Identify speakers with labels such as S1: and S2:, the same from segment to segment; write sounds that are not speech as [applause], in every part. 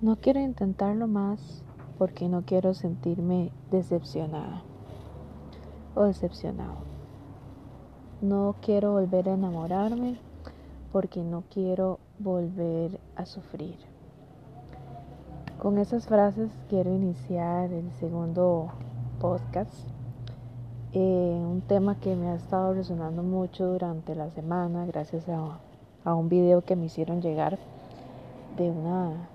S1: No quiero intentarlo más porque no quiero sentirme decepcionada o decepcionado. No quiero volver a enamorarme porque no quiero volver a sufrir. Con esas frases quiero iniciar el segundo podcast. Eh, un tema que me ha estado resonando mucho durante la semana gracias a, a un video que me hicieron llegar de una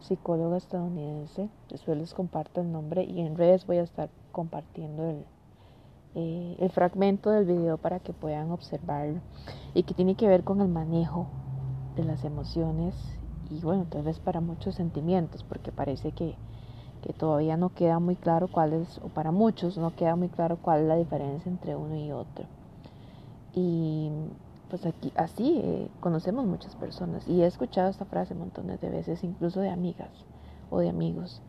S1: psicóloga estadounidense. Después les comparto el nombre y en redes voy a estar compartiendo el, eh, el fragmento del video para que puedan observarlo y que tiene que ver con el manejo de las emociones y bueno, tal vez para muchos sentimientos, porque parece que, que todavía no queda muy claro cuál es, o para muchos no queda muy claro cuál es la diferencia entre uno y otro. Y pues aquí así eh, conocemos muchas personas y he escuchado esta frase montones de veces, incluso de amigas o de amigos.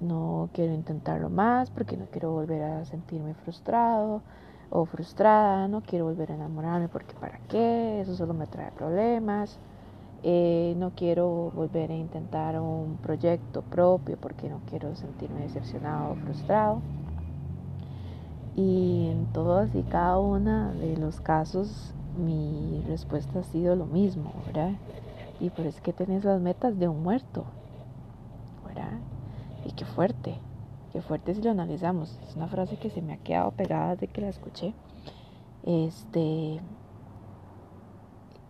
S1: No quiero intentarlo más porque no quiero volver a sentirme frustrado o frustrada, no quiero volver a enamorarme porque para qué, eso solo me trae problemas. Eh, no quiero volver a intentar un proyecto propio porque no quiero sentirme decepcionado o frustrado. Y en todos y cada uno de los casos mi respuesta ha sido lo mismo, ¿verdad? Y por es que tenés las metas de un muerto, ¿verdad? Y qué fuerte, qué fuerte si lo analizamos. Es una frase que se me ha quedado pegada desde que la escuché. Este,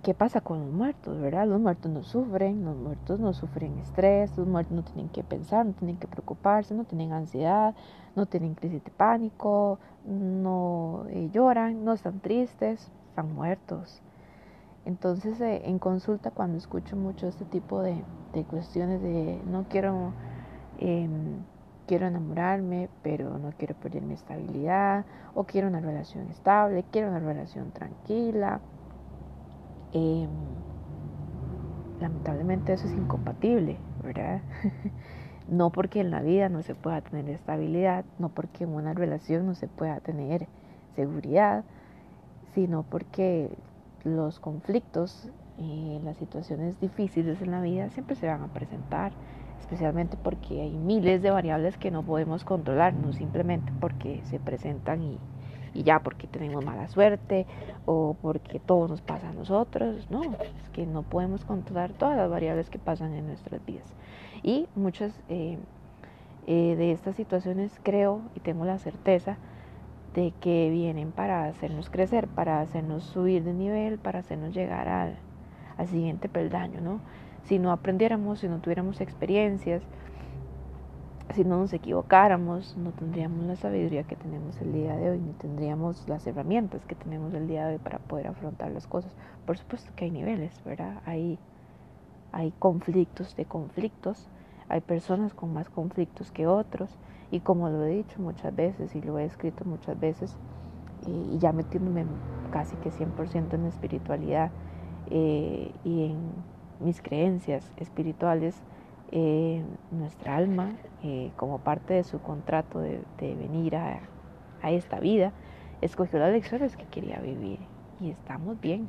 S1: ¿qué pasa con los muertos, verdad? Los muertos no sufren, los muertos no sufren estrés, los muertos no tienen que pensar, no tienen que preocuparse, no tienen ansiedad, no tienen crisis de pánico, no eh, lloran, no están tristes, están muertos. Entonces, eh, en consulta, cuando escucho mucho este tipo de, cuestiones de no quiero, em, quiero enamorarme, pero no quiero perder mi estabilidad, o quiero una relación estable, quiero una relación tranquila, em, lamentablemente eso es incompatible, ¿verdad? [laughs] no porque en la vida no se pueda tener estabilidad, no porque en una relación no se pueda tener seguridad, sino porque los conflictos y las situaciones difíciles en la vida siempre se van a presentar, especialmente porque hay miles de variables que no podemos controlar, no simplemente porque se presentan y, y ya porque tenemos mala suerte o porque todo nos pasa a nosotros, no, es que no podemos controlar todas las variables que pasan en nuestras vidas. Y muchas eh, eh, de estas situaciones creo y tengo la certeza de que vienen para hacernos crecer, para hacernos subir de nivel, para hacernos llegar al, siguiente peldaño, ¿no? Si no aprendiéramos, si no tuviéramos experiencias, si no nos equivocáramos, no tendríamos la sabiduría que tenemos el día de hoy, ni tendríamos las herramientas que tenemos el día de hoy para poder afrontar las cosas. Por supuesto que hay niveles, ¿verdad? Hay, hay conflictos de conflictos, hay personas con más conflictos que otros, y como lo he dicho muchas veces y lo he escrito muchas veces, y ya metiéndome casi que 100% en espiritualidad eh, y en mis creencias espirituales, eh, nuestra alma, eh, como parte de su contrato de, venir a, a, esta vida, escogió las lecciones que quería vivir y estamos bien.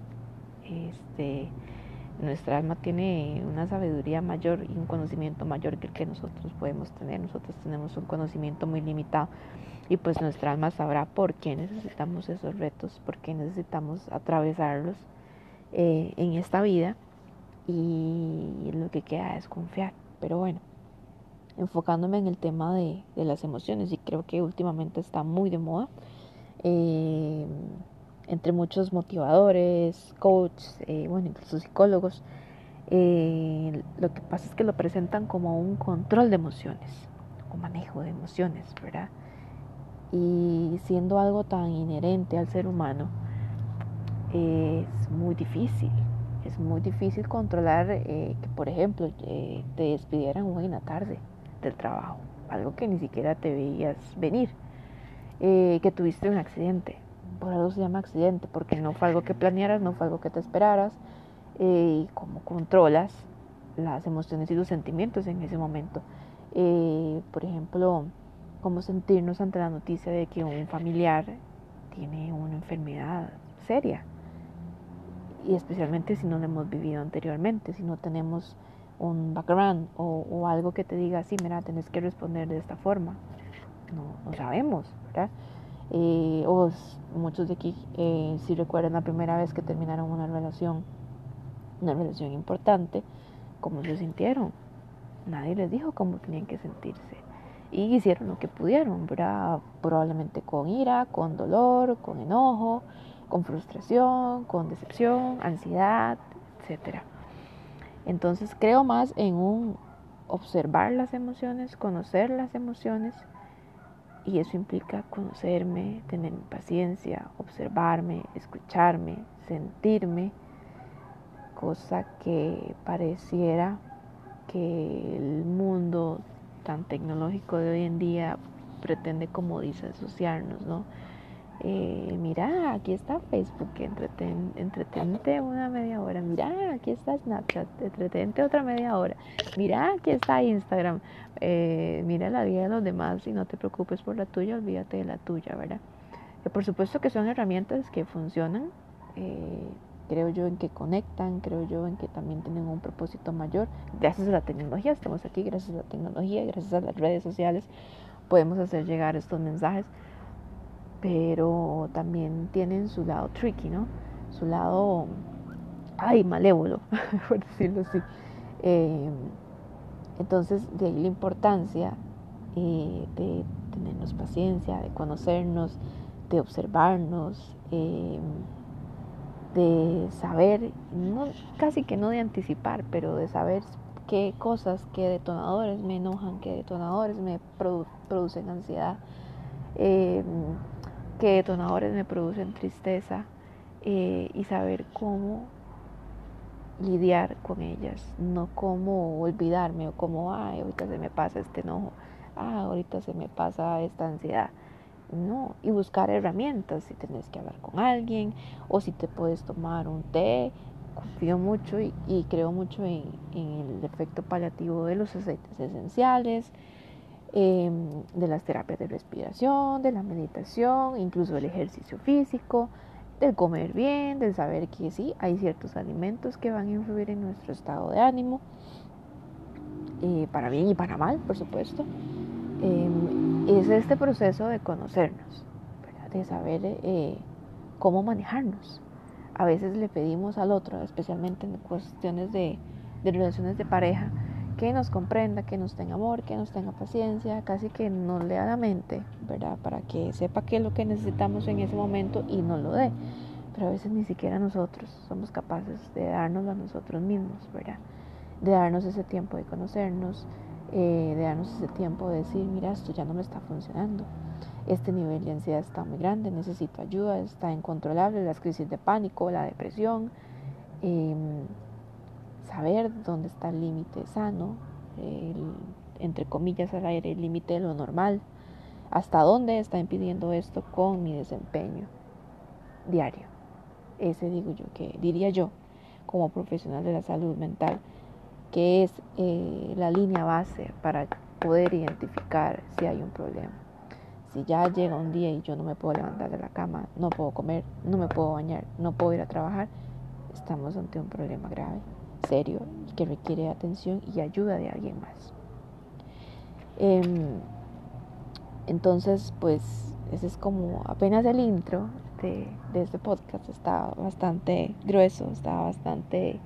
S1: Este, nuestra alma tiene una sabiduría mayor y un conocimiento mayor que el que nosotros podemos tener. Nosotros tenemos un conocimiento muy limitado y pues nuestra alma sabrá por qué necesitamos esos retos, por qué necesitamos atravesarlos eh, en esta vida y lo que queda es confiar. Pero bueno, enfocándome en el tema de, las emociones y creo que últimamente está muy de moda. Eh, entre muchos motivadores, coaches, eh, bueno, incluso psicólogos, eh, lo que pasa es que lo presentan como un control de emociones, un manejo de emociones, ¿verdad? Y siendo algo tan inherente al ser humano, es muy difícil, es muy difícil controlar eh, que, por ejemplo, te despidieran hoy en la tarde del trabajo, algo que ni siquiera te veías venir, que tuviste un accidente, por algo se llama accidente, porque no fue algo que planearas, no fue algo que te esperaras, eh, y cómo controlas las emociones y los sentimientos en ese momento. Eh, por ejemplo, cómo sentirnos ante la noticia de que un familiar tiene una enfermedad seria, y especialmente si no lo hemos vivido anteriormente, si no tenemos un background o, algo que te diga, sí, mira, tenés que responder de esta forma. No, no sabemos, ¿verdad? Eh, o muchos de aquí, eh, si recuerdan la primera vez que terminaron una relación, una relación importante, ¿cómo se sintieron? Nadie les dijo cómo tenían que sentirse. Y hicieron lo que pudieron, ¿verdad? Probablemente con ira, con dolor, con enojo, con frustración, con decepción, ansiedad, etc. Entonces creo más en un observar las emociones, conocer las emociones y eso implica conocerme, tener paciencia, observarme, escucharme, sentirme, cosa que pareciera que el mundo tan tecnológico de hoy en día pretende como disasociarnos, ¿no? Eh, mira, aquí está Facebook, entreten, una media hora. Mira, aquí está Snapchat, entretente otra media hora. Mira, aquí está Instagram. Eh, mira la vida de los demás y no te preocupes por la tuya, olvídate de la tuya, ¿verdad? Que por supuesto que son herramientas que funcionan. Eh, creo yo en que conectan, creo yo en que también tienen un propósito mayor. Gracias a la tecnología, estamos aquí, gracias a la tecnología, gracias a las redes sociales, podemos hacer llegar estos mensajes pero también tienen su lado tricky, ¿no? Su lado, ay, malévolo, [laughs] por decirlo así. Eh, entonces, de ahí la importancia eh, de tenernos paciencia, de conocernos, de observarnos, eh, de saber, casi que no de anticipar, pero de saber qué cosas, qué detonadores me enojan, qué detonadores me producen ansiedad qué detonadores me producen tristeza eh, y saber cómo lidiar con ellas, no cómo olvidarme o cómo, ay, ahorita se me pasa este enojo, ah, ahorita se me pasa esta ansiedad. No, y buscar herramientas, si tenés que hablar con alguien o si te puedes tomar un té. Confío mucho y, creo mucho en, en el efecto paliativo de los aceites esenciales, Em, de las terapias de respiración, de la meditación, incluso del ejercicio físico, del comer bien, del saber que sí, hay ciertos alimentos que van a influir en nuestro estado de ánimo, eh, para bien y para mal, por supuesto. Em, es este proceso de conocernos, de saber eh, cómo manejarnos. A veces le pedimos al otro, especialmente en cuestiones de relaciones de pareja, que nos comprenda, que nos tenga amor, que nos tenga paciencia, casi que nos lea la mente, ¿verdad? Para que sepa qué es lo que necesitamos en ese momento y nos lo dé. Pero a veces ni siquiera nosotros somos capaces de darnos a nosotros mismos, ¿verdad? De darnos ese tiempo de conocernos, eh, de darnos ese tiempo de decir, mira, esto ya no me está funcionando. Este nivel de ansiedad está muy grande, necesito ayuda, está incontrolable, las crisis de pánico, la depresión. Eh, saber dónde está el límite sano, entre comillas al aire, el límite de lo normal, hasta dónde está impidiendo esto con mi desempeño diario. Ese digo yo, que diría yo, como profesional de la salud mental, que es eh, la línea base para poder identificar si hay un problema. Si ya llega un día y yo no me puedo levantar de la cama, no puedo comer, no me puedo bañar, no puedo ir a trabajar, estamos ante un problema grave serio y que requiere atención y ayuda de alguien más. Em, entonces, pues ese es como apenas el intro de, de este podcast. Está bastante grueso, está bastante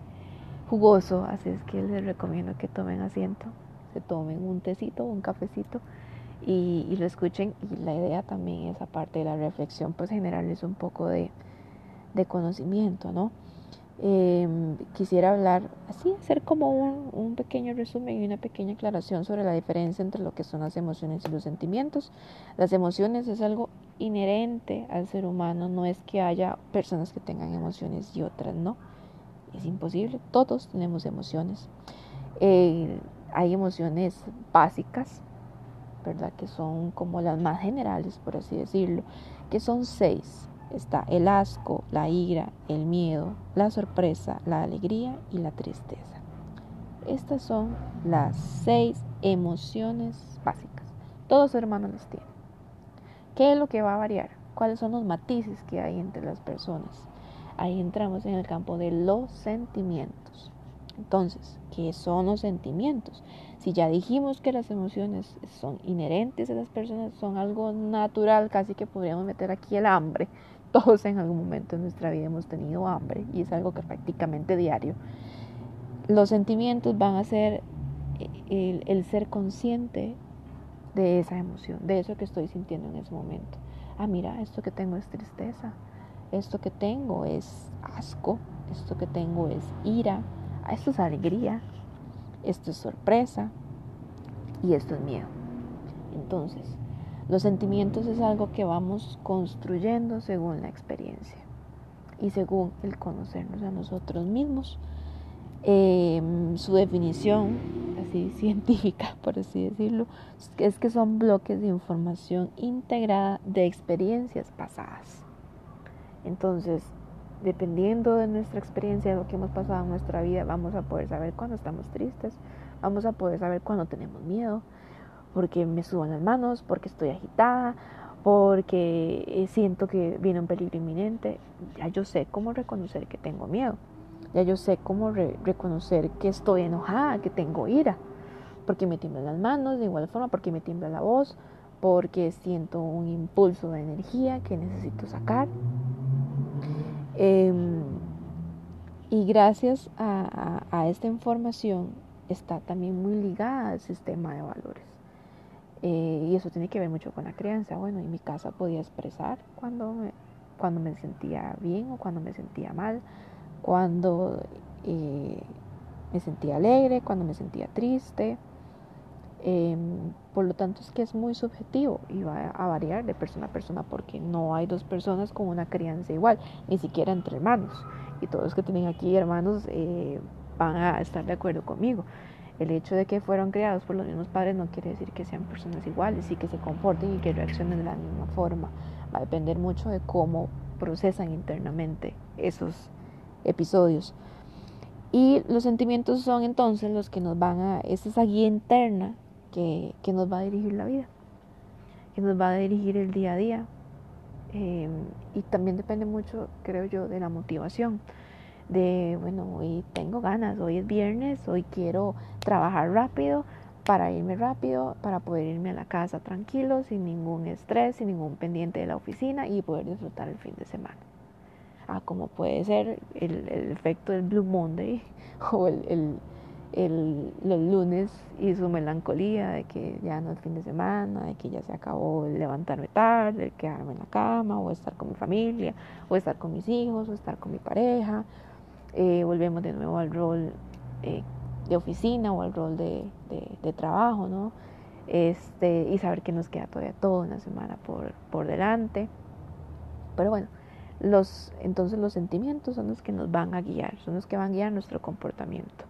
S1: jugoso, así es que les recomiendo que tomen asiento, se tomen un tecito un cafecito y, y, lo escuchen. Y la idea también es, aparte de la reflexión, pues generarles un poco de, de conocimiento, ¿no? Em, quisiera hablar así, hacer como un, pequeño resumen y una pequeña aclaración sobre la diferencia entre lo que son las emociones y los sentimientos. Las emociones es algo inherente al ser humano, no es que haya personas que tengan emociones y otras no. Es imposible, todos tenemos emociones. Eh, hay emociones básicas, ¿verdad? Que son como las más generales, por así decirlo, que son seis está el asco, la ira, el miedo, la sorpresa, la alegría y la tristeza. Estas son las seis emociones básicas. Todos hermanos las tienen. ¿Qué es lo que va a variar? ¿Cuáles son los matices que hay entre las personas? Ahí entramos en el campo de los sentimientos. Entonces, ¿qué son los sentimientos. Si ya dijimos que las emociones son inherentes a las personas, son algo natural, casi que podríamos meter aquí el hambre. [laughs] Todos en algún momento en nuestra vida hemos tenido hambre y es algo que prácticamente diario. Los sentimientos van a ser el, el ser consciente de esa emoción, de eso que estoy sintiendo en ese momento. Ah, mira, esto que tengo es tristeza, esto que tengo es asco, esto que tengo es ira, esto es alegría, esto es sorpresa y esto es miedo. Entonces, los sentimientos es algo que vamos construyendo según la experiencia y según el conocernos a nosotros mismos. Em, su definición, así [laughs] científica, por así decirlo, es que son bloques de información integrada de experiencias pasadas. Entonces, dependiendo de nuestra experiencia, de lo que hemos pasado en nuestra vida, vamos a poder saber cuando estamos tristes, vamos a poder saber cuando tenemos miedo, porque me suban las manos, porque estoy agitada, porque eh, siento que viene un peligro inminente. Ya yo sé cómo reconocer que tengo miedo, ya yo sé cómo reconocer que estoy enojada, que tengo ira, porque me tiemblan las manos, de igual forma, porque me tiembla la voz, porque siento un impulso de energía que necesito sacar. Em, y gracias a, esta información está también muy ligada al sistema de valores. Eh, y eso tiene que ver mucho con la crianza. Bueno, en mi casa podía expresar cuando me, cuando me sentía bien o cuando me sentía mal, cuando eh, me sentía alegre, cuando me sentía triste. Em, por lo tanto es que es muy subjetivo y va a variar de persona a persona porque no hay dos personas con una crianza igual, ni siquiera entre hermanos. Y todos los que tienen aquí hermanos eh, van a estar de acuerdo conmigo. El hecho de que fueron criados por los mismos padres no quiere decir que sean personas iguales y que se comporten y que reaccionen de la misma forma. Va a depender mucho de cómo procesan internamente esos episodios. Y los sentimientos son entonces los que nos van a, es esa guía interna que, nos va a dirigir la vida, que nos va a dirigir el día a día. Em, y también depende mucho, creo yo, de la motivación. De, bueno, hoy tengo ganas, hoy es viernes, hoy quiero trabajar rápido para irme rápido, para poder irme a la casa tranquilo, sin ningún estrés, sin ningún pendiente de la oficina y poder disfrutar el fin de semana. Ah, como puede ser el, efecto del Blue Monday [laughs] o el el, los lunes y su melancolía de que ya no es fin de semana, de que ya se acabó el levantarme tarde, el quedarme en la cama, o estar con mi familia, o estar con mis hijos, o estar con mi pareja. Eh, volvemos de nuevo al rol eh, de oficina o al rol de, de, trabajo, ¿no? Este, y saber que nos queda todavía toda una semana por, por delante. Pero bueno, los, entonces los sentimientos son los que nos van a guiar, son los que van a guiar nuestro comportamiento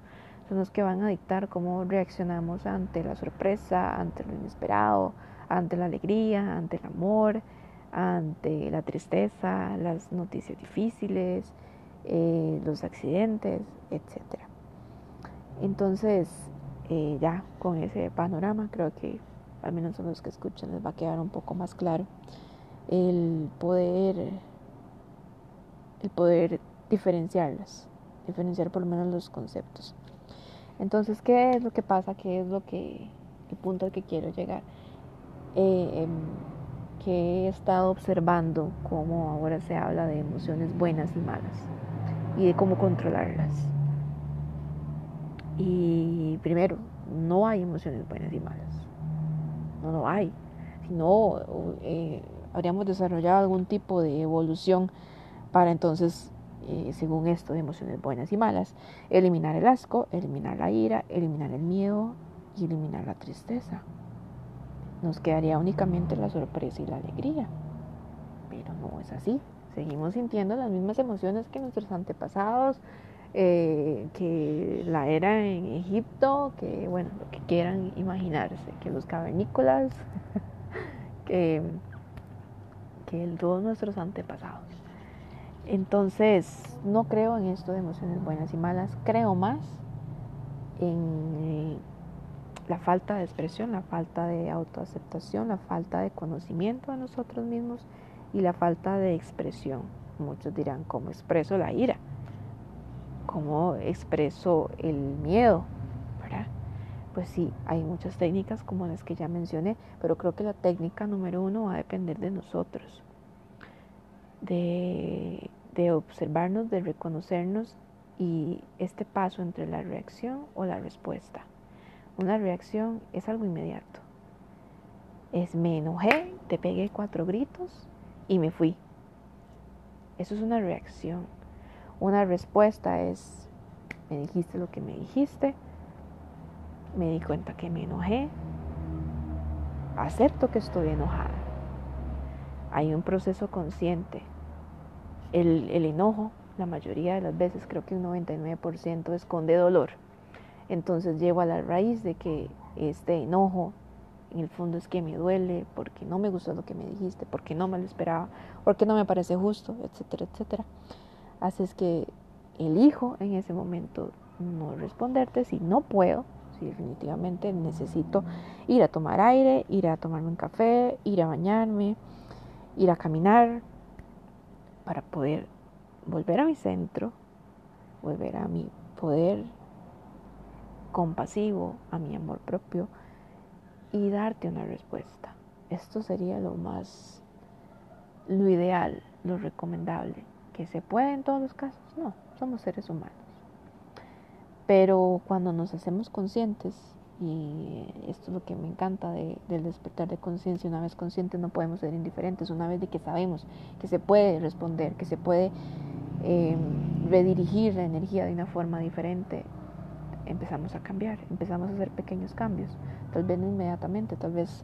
S1: son los que van a dictar cómo reaccionamos ante la sorpresa, ante lo inesperado, ante la alegría, ante el amor, ante la tristeza, las noticias difíciles, eh, los accidentes, etc. Entonces, eh, ya con ese panorama, creo que al menos a los que escuchan les va a quedar un poco más claro el poder, el poder diferenciarlas, diferenciar por lo menos los conceptos. Entonces, ¿qué es lo que pasa? ¿Qué es lo que, el punto al que quiero llegar? Eh, em, que he estado observando cómo ahora se habla de emociones buenas y malas y de cómo controlarlas. Y primero, no hay emociones buenas y malas. No, no hay. Si no, eh, habríamos desarrollado algún tipo de evolución para entonces eh, según esto, de emociones buenas y malas. Eliminar el asco, eliminar la ira, eliminar el miedo y eliminar la tristeza. Nos quedaría únicamente la sorpresa y la alegría. Pero no es así. Seguimos sintiendo las mismas emociones que nuestros antepasados, eh, que la era en Egipto, que bueno, lo que quieran imaginarse, que los cavernícolas, [laughs] que, que todos nuestros antepasados. Entonces, no creo en esto de emociones buenas y malas, creo más en eh, la falta de expresión, la falta de autoaceptación, la falta de conocimiento de nosotros mismos y la falta de expresión. Muchos dirán, ¿cómo expreso la ira? ¿Cómo expreso el miedo? pues sí, hay muchas técnicas como las que ya mencioné, pero creo que la técnica número uno va a depender de nosotros, de, de observarnos, de reconocernos y este paso entre la reacción o la respuesta. Una reacción es algo inmediato. Es me enojé, te pegué cuatro gritos y me fui. Eso es una reacción. Una respuesta es me dijiste lo que me dijiste, me di cuenta que me enojé, acepto que estoy enojada. Hay un proceso consciente. El, enojo, la mayoría de las veces, creo que un 99% esconde dolor. Entonces llego a la raíz de que este enojo, en el fondo es que me duele, porque no me gustó lo que me dijiste, porque no me lo esperaba, porque no me parece justo, etcétera, etcétera. Así es que elijo en ese momento no responderte si no puedo, si definitivamente necesito ir a tomar aire, ir a tomarme un café, ir a bañarme, ir a caminar para poder volver a mi centro, volver a mi poder compasivo, a mi amor propio y darte una respuesta. Esto sería lo más, lo ideal, lo recomendable. ¿Que se puede en todos los casos? No, somos seres humanos. Pero cuando nos hacemos conscientes, y esto es lo que me encanta del despertar de conciencia, una vez conscientes no podemos ser indiferentes, una vez de que sabemos que se puede responder, que se puede em, redirigir la energía de una forma diferente, empezamos a cambiar, empezamos a hacer pequeños cambios, tal vez no inmediatamente, tal vez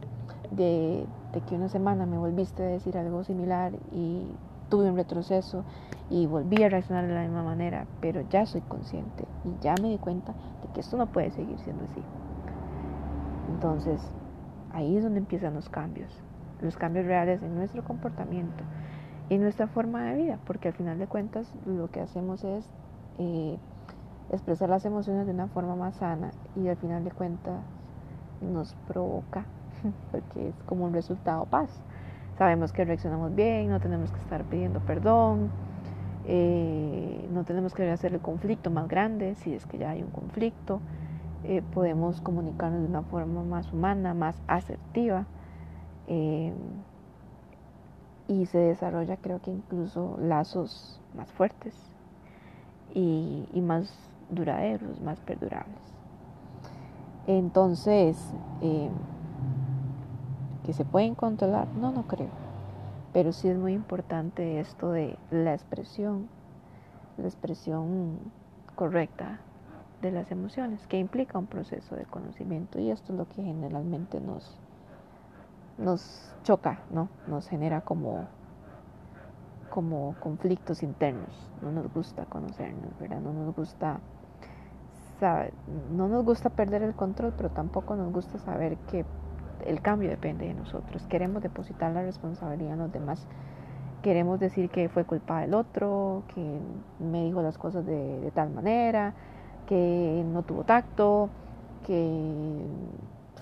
S1: de, de que una semana me volviste a decir algo similar y tuve un retroceso y volví a reaccionar de la misma manera, pero ya soy consciente y ya me di cuenta de que esto no puede seguir siendo así. Entonces, ahí es donde empiezan los cambios, los cambios reales en nuestro comportamiento y nuestra forma de vida, porque al final de cuentas lo que hacemos es eh, expresar las emociones de una forma más sana y al final de cuentas nos provoca, [laughs] porque es como un resultado paz. Sabemos que reaccionamos bien, no tenemos que estar pidiendo perdón, eh, no tenemos que hacer el conflicto más grande si es que ya hay un conflicto. Eh, podemos comunicarnos de una forma más humana, más asertiva. Eh, y se desarrolla creo que incluso lazos más fuertes y, y más duraderos, más perdurables. Entonces, que se pueden controlar, no, no creo. Pero sí es muy importante esto de la expresión, la expresión correcta de las emociones, que implica un proceso de conocimiento. Y esto es lo que generalmente nos, nos choca, ¿no? Nos genera como, como conflictos internos. No nos gusta conocernos. No nos gusta no nos gusta perder el control, pero tampoco nos gusta saber que el cambio depende de nosotros. Queremos depositar la responsabilidad en los demás. Queremos decir que fue culpa del otro, que me dijo las cosas de, tal manera, que no tuvo tacto, que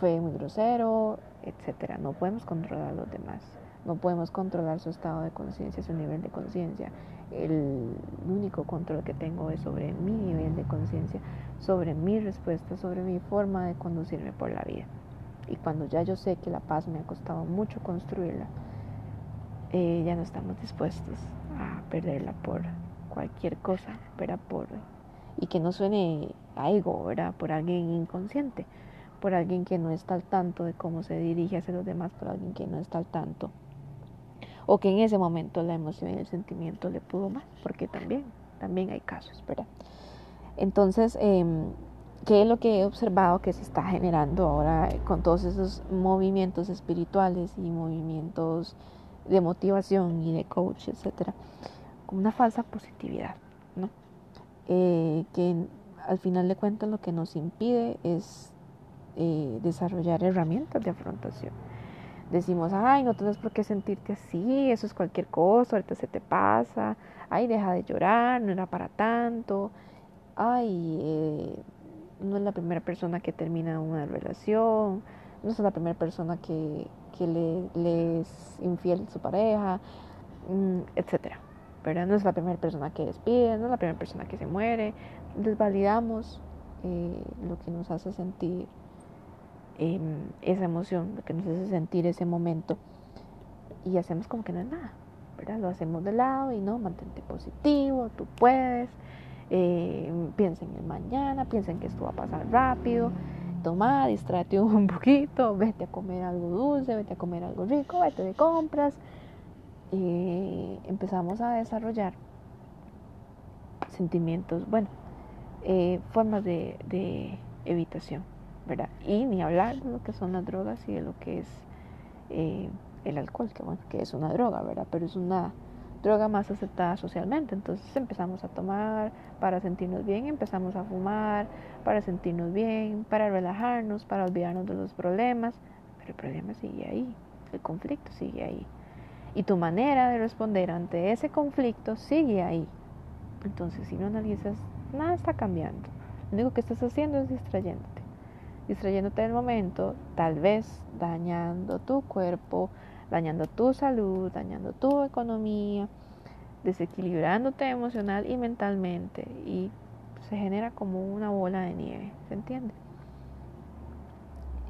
S1: fue muy grosero, etcétera. No podemos controlar a los demás. No podemos controlar su estado de conciencia, su nivel de conciencia. El único control que tengo es sobre mi nivel de conciencia, sobre mi respuesta, sobre mi forma de conducirme por la vida. Y cuando ya yo sé que la paz me ha costado mucho construirla, eh, ya no estamos dispuestos a perderla por cualquier cosa, ¿verdad? Por, y que no suene a ¿verdad? Por alguien inconsciente, por alguien que no está al tanto de cómo se dirige hacia los demás, por alguien que no está al tanto. O que en ese momento la emoción y el sentimiento le pudo más, porque también, también hay casos, ¿verdad? Entonces, eh, ¿Qué es lo que he observado que se está generando ahora con todos esos movimientos espirituales y movimientos de motivación y de coach, etcétera? Una falsa positividad, ¿no? Eh, que al final de cuentas lo que nos impide es eh, desarrollar herramientas de afrontación. Decimos, ay, no tienes por qué sentirte así, eso es cualquier cosa, ahorita se te pasa, ay, deja de llorar, no era para tanto, ay, eh, no es la primera persona que termina una relación, no es la primera persona que, le, es infiel a su pareja, mm, etcétera. ¿verdad? No es la primera persona que despide, no es la primera persona que se muere. Desvalidamos eh, lo que nos hace sentir em, esa emoción, que nos hace sentir ese momento y hacemos como que no es nada, ¿verdad? Lo hacemos de lado y no, mantente positivo, tú puedes, eh, piensa en el mañana, piensa en que esto va a pasar rápido, toma, distráete un [laughs] poquito, vete a comer algo dulce, vete a comer algo rico, vete de compras. Y empezamos a desarrollar sentimientos, bueno, eh, formas de, evitación, Y ni hablar de lo que son las drogas y de lo que es eh, el alcohol, que bueno, que es una droga, ¿verdad? Pero es una droga más aceptada socialmente. Entonces empezamos a tomar para sentirnos bien, empezamos a fumar para sentirnos bien, para relajarnos, para olvidarnos de los problemas. Pero el problema sigue ahí, el conflicto sigue ahí. Y tu manera de responder ante ese conflicto sigue ahí. Entonces, si no analizas nada está cambiando. Lo único que estás haciendo es distrayéndote. Distrayéndote del momento, tal vez dañando tu cuerpo, dañando tu salud, dañando tu economía, desequilibrándote emocional y mentalmente. Y se genera como una bola de nieve, ¿se entiende?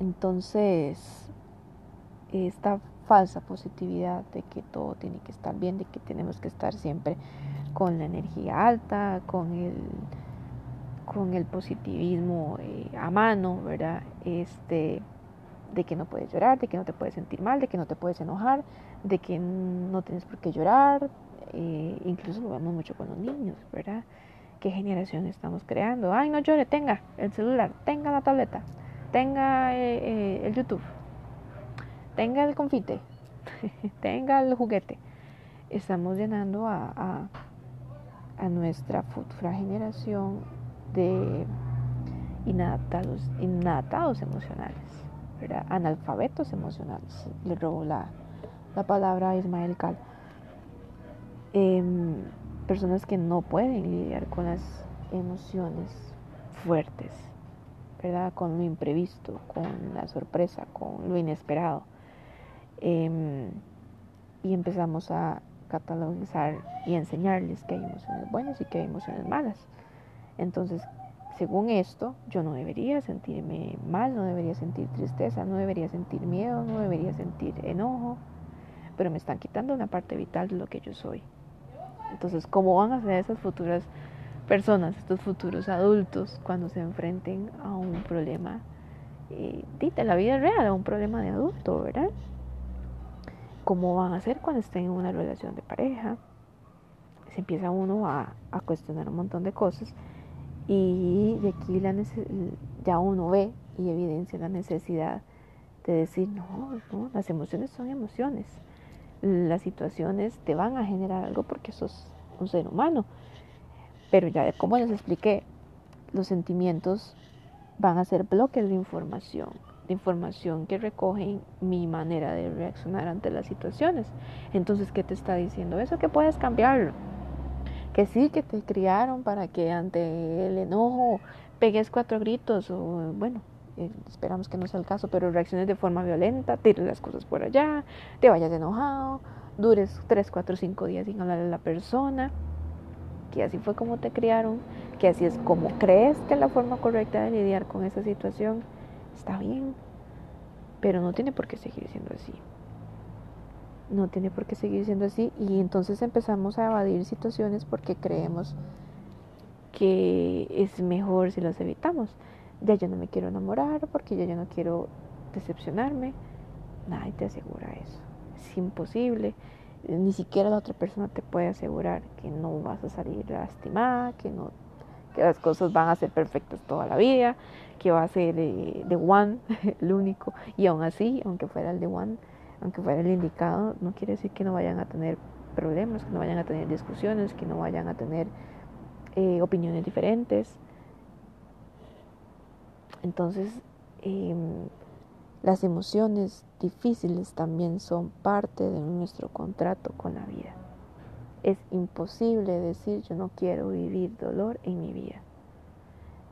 S1: Entonces, esta falsa positividad de que todo tiene que estar bien, de que tenemos que estar siempre con la energía alta, con el, con el positivismo eh, a mano, ¿verdad? Este, de que no puedes llorar, de que no te puedes sentir mal, de que no te puedes enojar, de que no tienes por qué llorar, eh, incluso lo vemos mucho con los niños, ¿verdad? ¿Qué generación estamos creando? Ay, no llore, tenga el celular, tenga la tableta, tenga eh, el YouTube, tenga el confite, [laughs] tenga el juguete. Estamos llenando a a nuestra futura generación de inadaptados, inadaptados emocionales, analfabetos emocionales. Le robo la, palabra a Ismael Cal. Em, personas que no pueden lidiar con las emociones fuertes, ¿verdad? con lo imprevisto, con la sorpresa, con lo inesperado. Em, y empezamos a catalogizar y enseñarles que hay emociones buenas y que hay emociones malas. Entonces, según esto, yo no debería sentirme mal, no debería sentir tristeza, no debería sentir miedo, no debería sentir enojo, pero me están quitando una parte vital de lo que yo soy. Entonces, ¿cómo van a ser esas futuras personas, estos futuros adultos, cuando se enfrenten a un problema eh, la vida real, a un problema de adulto, ¿verdad? cómo van a ser cuando estén en una relación de pareja. Se empieza uno a, cuestionar un montón de cosas y de aquí la ya uno ve y evidencia la necesidad de decir, no, no, las emociones son emociones. Las situaciones te van a generar algo porque sos un ser humano. Pero ya como les expliqué, los sentimientos van a ser bloques de información de información que recogen mi manera de reaccionar ante las situaciones. Entonces, ¿qué te está diciendo? Eso que puedes cambiarlo. Que sí, que te criaron para que ante el enojo pegues cuatro gritos o, bueno, eh, esperamos que no sea el caso, pero reacciones de forma violenta, tires las cosas por allá, te vayas enojado, dures tres, cuatro, cinco días sin hablar a la persona, que así fue como te criaron, que así es como crees que es la forma correcta de lidiar con esa situación está bien, pero no tiene por qué seguir siendo así. No tiene por qué seguir siendo así y entonces empezamos a evadir situaciones porque creemos que es mejor si las evitamos. Ya yo no me quiero enamorar porque ya yo no quiero decepcionarme. Nadie te asegura eso. Es imposible. Ni siquiera la otra persona te puede asegurar que no vas a salir lastimada, que no que las cosas van a ser perfectas toda la vida, que va a ser de, one, [laughs] el único, y aún así, aunque fuera el de one, aunque fuera el indicado, no quiere decir que no vayan a tener problemas, que no vayan a tener discusiones, que no vayan a tener eh, opiniones diferentes. Entonces, em, las emociones difíciles también son parte de nuestro contrato con la vida. Es imposible decir yo no quiero vivir dolor en mi vida.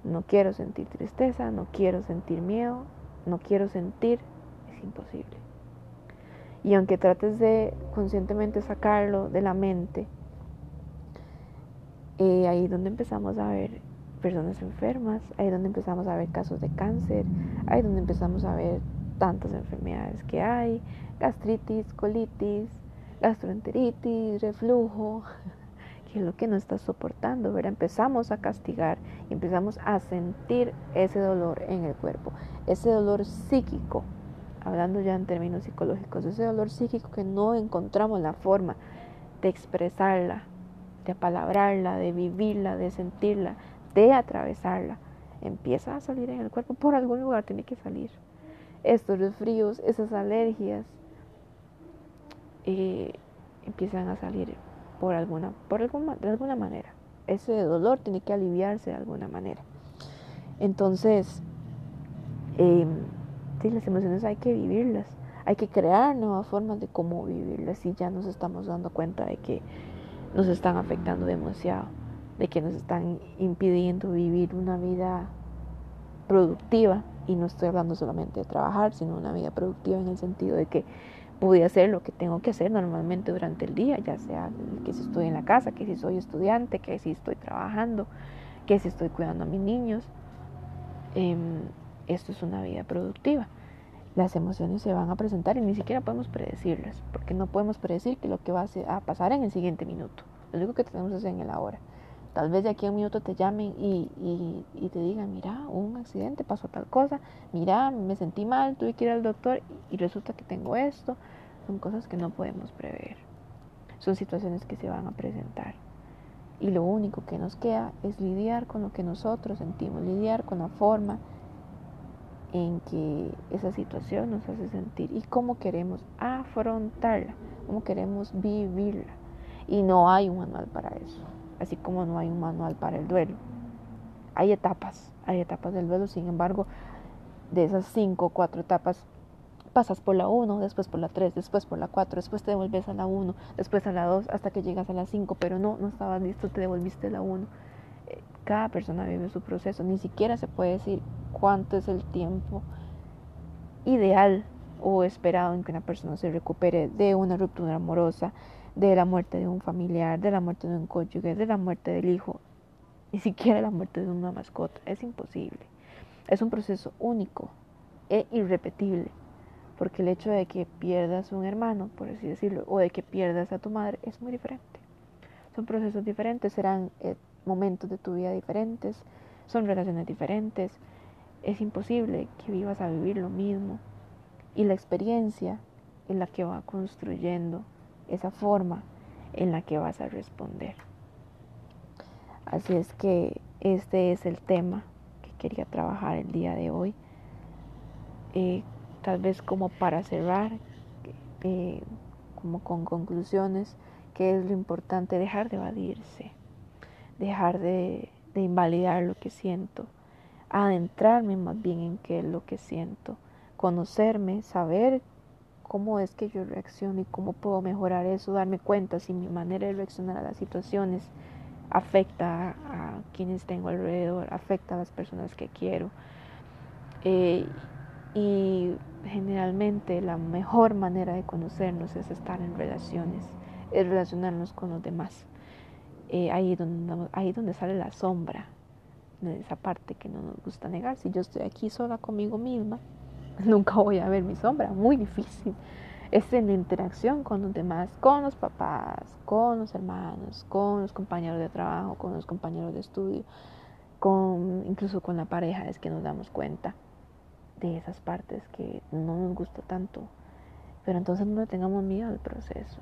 S1: No quiero sentir tristeza, no quiero sentir miedo, no quiero sentir, es imposible. Y aunque trates de conscientemente sacarlo de la mente, eh, ahí es donde empezamos a ver personas enfermas, ahí es donde empezamos a ver casos de cáncer, ahí es donde empezamos a ver tantas enfermedades que hay, gastritis, colitis, gastroenteritis, reflujo, [laughs] que es lo que no está soportando, ¿verdad? Empezamos a castigar empezamos a sentir ese dolor en el cuerpo, ese dolor psíquico, hablando ya en términos psicológicos, ese dolor psíquico que no encontramos la forma de expresarla, de apalabrarla, de vivirla, de sentirla, de atravesarla, empieza a salir en el cuerpo, por algún lugar tiene que salir. Estos resfríos, esas alergias, eh, empiezan a salir por alguna, por alguna, de alguna manera. Ese dolor tiene que aliviarse de alguna manera. Entonces, eh, las emociones hay que vivirlas, hay que crear nuevas formas de cómo vivirlas y ya nos estamos dando cuenta de que nos están afectando demasiado, de que nos están impidiendo vivir una vida productiva y no estoy hablando solamente de trabajar, sino una vida productiva en el sentido de que voy hacer lo que tengo que hacer normalmente durante el día, ya sea que si estoy en la casa, que si soy estudiante, que si estoy trabajando, que si estoy cuidando a mis niños. Em, esto es una vida productiva. Las emociones se van a presentar y ni siquiera podemos predecirlas, porque no podemos predecir que lo que va a pasar en el siguiente minuto. Lo único que tenemos es en el ahora. Tal vez de aquí a un minuto te llamen y, y, te digan, mira, un accidente, pasó tal cosa, mira, me sentí mal, tuve que ir al doctor y resulta que tengo esto. Son cosas que no podemos prever. Son situaciones que se van a presentar. Y lo único que nos queda es lidiar con lo que nosotros sentimos, lidiar con la forma en que esa situación nos hace sentir y cómo queremos afrontarla, cómo queremos vivirla. Y no hay un manual para eso así como no hay un manual para el duelo. Hay etapas, hay etapas del duelo, sin embargo, de esas cinco o cuatro etapas, pasas por la uno, después por la tres, después por la cuatro, después te devuelves a la uno, después a la dos, hasta que llegas a la cinco, pero no, no estabas listo, te devolviste a la uno. Eh, cada persona vive su proceso, ni siquiera se puede decir cuánto es el tiempo ideal o esperado en que una persona se recupere de una ruptura amorosa, de la muerte de un familiar, de la muerte de un cónyuge, de la muerte del hijo, ni siquiera la muerte de una mascota. Es imposible. Es un proceso único e irrepetible, porque el hecho de que pierdas un hermano, por así decirlo, o de que pierdas a tu madre es muy diferente. Son procesos diferentes, serán eh, momentos de tu vida diferentes, son relaciones diferentes. Es imposible que vivas a vivir lo mismo. Y la experiencia en la que va construyendo esa forma en la que vas a responder. Así es que este es el tema que quería trabajar el día de hoy. Eh, tal vez como para cerrar, eh, como con conclusiones, que es lo importante, dejar de evadirse, dejar de, de invalidar lo que siento, adentrarme más bien en qué es lo que siento, conocerme, saber cómo es que yo reacciono y cómo puedo mejorar eso, darme cuenta si mi manera de reaccionar a las situaciones afecta a, quienes tengo alrededor, afecta a las personas que quiero. Eh, y generalmente la mejor manera de conocernos es estar en relaciones, es relacionarnos con los demás. Eh, ahí, donde, ahí donde sale la sombra, esa parte que no nos gusta negar. Si yo estoy aquí sola conmigo misma, [laughs] nunca voy a ver mi sombra, muy difícil. Es en la interacción con los demás, con los papás, con los hermanos, con los compañeros de trabajo, con los compañeros de estudio, con incluso con la pareja es que nos damos cuenta de esas partes que no nos gusta tanto. Pero entonces no le tengamos miedo al proceso.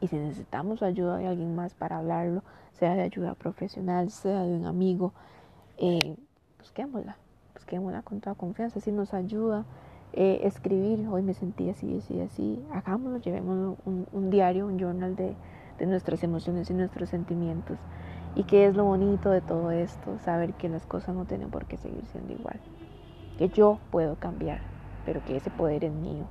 S1: Y si necesitamos ayuda de alguien más para hablarlo, sea de ayuda profesional, sea de un amigo, eh, busquémosla busquémosla con toda confianza, si nos ayuda eh, escribir, hoy me sentí así, así, así, hagámoslo, llevemos un, diario, un journal de, de nuestras emociones y nuestros sentimientos. Y qué es lo bonito de todo esto, saber que las cosas no tienen por qué seguir siendo igual, que yo puedo cambiar, pero que ese poder es mío.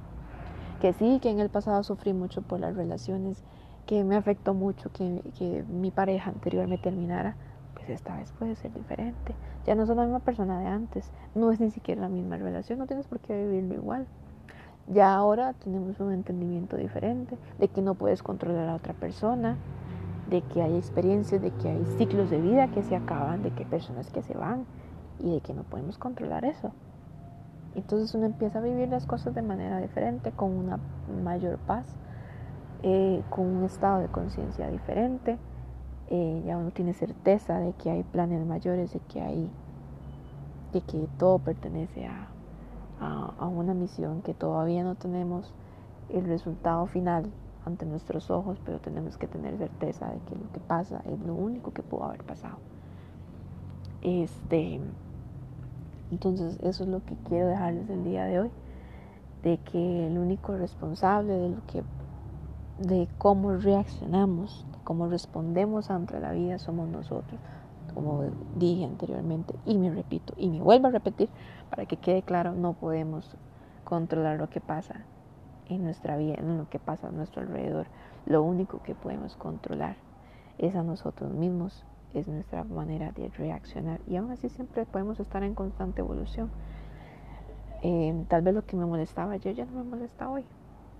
S1: Que sí, que en el pasado sufrí mucho por las relaciones, que me afectó mucho que, que mi pareja anterior me terminara, pues esta vez puede ser diferente. Ya no soy la misma persona de antes, no es ni siquiera la misma relación, no tienes por qué vivirlo igual. Ya ahora tenemos un entendimiento diferente de que no puedes controlar a otra persona, de que hay experiencias, de que hay ciclos de vida que se acaban, de que hay personas que se van y de que no podemos controlar eso. Entonces uno empieza a vivir las cosas de manera diferente, con una mayor paz, eh, con un estado de conciencia diferente. Eh, ya uno tiene certeza de que hay planes mayores, de que hay, de que todo pertenece a, a una misión que todavía no tenemos el resultado final ante nuestros ojos, pero tenemos que tener certeza de que lo que pasa es lo único que pudo haber pasado. Este, entonces eso es lo que quiero dejarles el día de hoy, de que el único responsable de lo que de cómo reaccionamos, de cómo respondemos ante la vida somos nosotros, como dije anteriormente y me repito y me vuelvo a repetir para que quede claro, no podemos controlar lo que pasa en nuestra vida, en lo que pasa a nuestro alrededor. Lo único que podemos controlar es a nosotros mismos es nuestra manera de reaccionar y aún así siempre podemos estar en constante evolución. Eh, tal vez lo que me molestaba ayer ya no me molesta hoy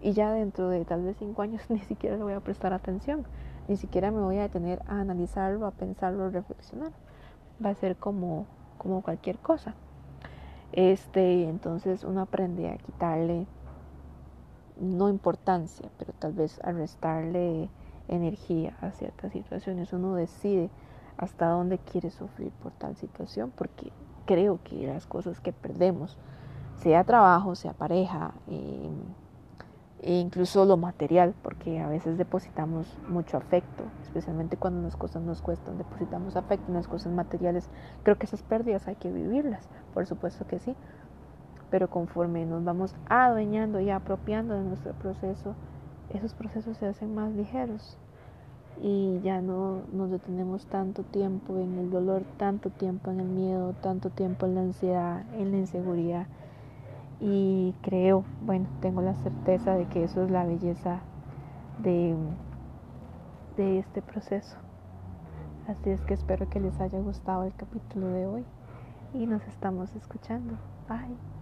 S1: y ya dentro de tal vez cinco años [laughs] ni siquiera le voy a prestar atención, ni siquiera me voy a detener a analizarlo, a pensarlo, a reflexionar. Va a ser como, como cualquier cosa. Este, entonces uno aprende a quitarle no importancia, pero tal vez a restarle energía a ciertas situaciones. Uno decide hasta dónde quiere sufrir por tal situación, porque creo que las cosas que perdemos, sea trabajo, sea pareja, eh, e incluso lo material, porque a veces depositamos mucho afecto, especialmente cuando las cosas nos cuestan, depositamos afecto en las cosas materiales. Creo que esas pérdidas hay que vivirlas, por supuesto que sí, pero conforme nos vamos adueñando y apropiando de nuestro proceso, esos procesos se hacen más ligeros y ya no nos detenemos tanto tiempo en el dolor, tanto tiempo en el miedo, tanto tiempo en la ansiedad, en la inseguridad. Y creo, bueno, tengo la certeza de que eso es la belleza de, de este proceso. Así es que espero que les haya gustado el capítulo de hoy y nos estamos escuchando. Bye.